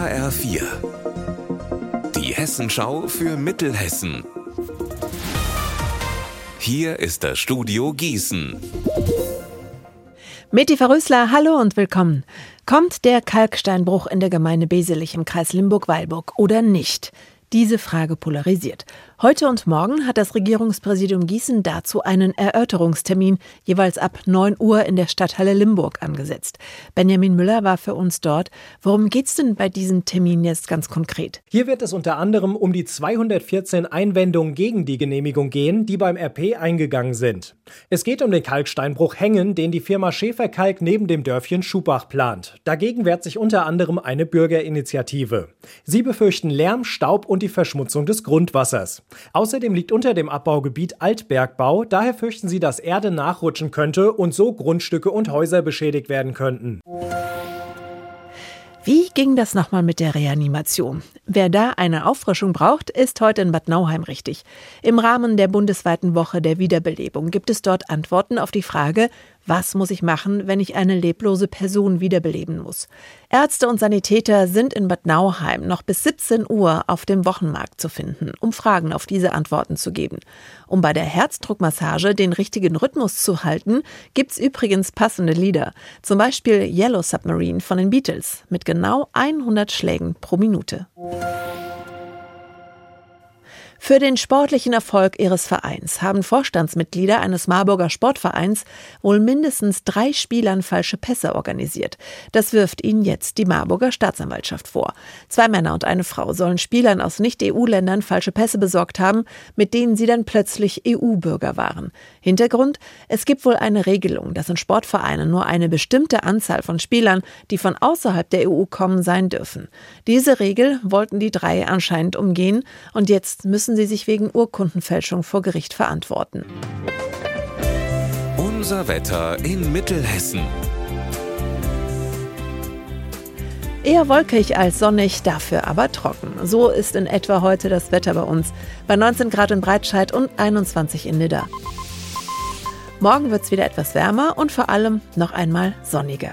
HR4. Die Hessenschau für Mittelhessen. Hier ist das Studio Gießen. Meti Verrösler, hallo und willkommen. Kommt der Kalksteinbruch in der Gemeinde Beselich im Kreis Limburg-Weilburg oder nicht? Diese Frage polarisiert. Heute und morgen hat das Regierungspräsidium Gießen dazu einen Erörterungstermin, jeweils ab 9 Uhr in der Stadthalle Limburg angesetzt. Benjamin Müller war für uns dort. Worum geht's denn bei diesem Termin jetzt ganz konkret? Hier wird es unter anderem um die 214 Einwendungen gegen die Genehmigung gehen, die beim RP eingegangen sind. Es geht um den Kalksteinbruch Hängen, den die Firma Schäferkalk neben dem Dörfchen Schubach plant. Dagegen wehrt sich unter anderem eine Bürgerinitiative. Sie befürchten Lärm, Staub und die Verschmutzung des Grundwassers. Außerdem liegt unter dem Abbaugebiet Altbergbau, daher fürchten sie, dass Erde nachrutschen könnte und so Grundstücke und Häuser beschädigt werden könnten. Wie ging das nochmal mit der Reanimation? Wer da eine Auffrischung braucht, ist heute in Bad Nauheim richtig. Im Rahmen der bundesweiten Woche der Wiederbelebung gibt es dort Antworten auf die Frage, was muss ich machen, wenn ich eine leblose Person wiederbeleben muss? Ärzte und Sanitäter sind in Bad Nauheim noch bis 17 Uhr auf dem Wochenmarkt zu finden, um Fragen auf diese Antworten zu geben. Um bei der Herzdruckmassage den richtigen Rhythmus zu halten, gibt's übrigens passende Lieder. Zum Beispiel Yellow Submarine von den Beatles mit genau 100 Schlägen pro Minute. Bye. Für den sportlichen Erfolg ihres Vereins haben Vorstandsmitglieder eines Marburger Sportvereins wohl mindestens drei Spielern falsche Pässe organisiert. Das wirft ihnen jetzt die Marburger Staatsanwaltschaft vor. Zwei Männer und eine Frau sollen Spielern aus Nicht-EU-Ländern falsche Pässe besorgt haben, mit denen sie dann plötzlich EU-Bürger waren. Hintergrund? Es gibt wohl eine Regelung, dass in Sportvereinen nur eine bestimmte Anzahl von Spielern, die von außerhalb der EU kommen, sein dürfen. Diese Regel wollten die drei anscheinend umgehen und jetzt müssen müssen sie sich wegen Urkundenfälschung vor Gericht verantworten. Unser Wetter in Mittelhessen. Eher wolkig als sonnig, dafür aber trocken. So ist in etwa heute das Wetter bei uns. Bei 19 Grad in Breitscheid und 21 in Nidda. Morgen wird es wieder etwas wärmer und vor allem noch einmal sonniger.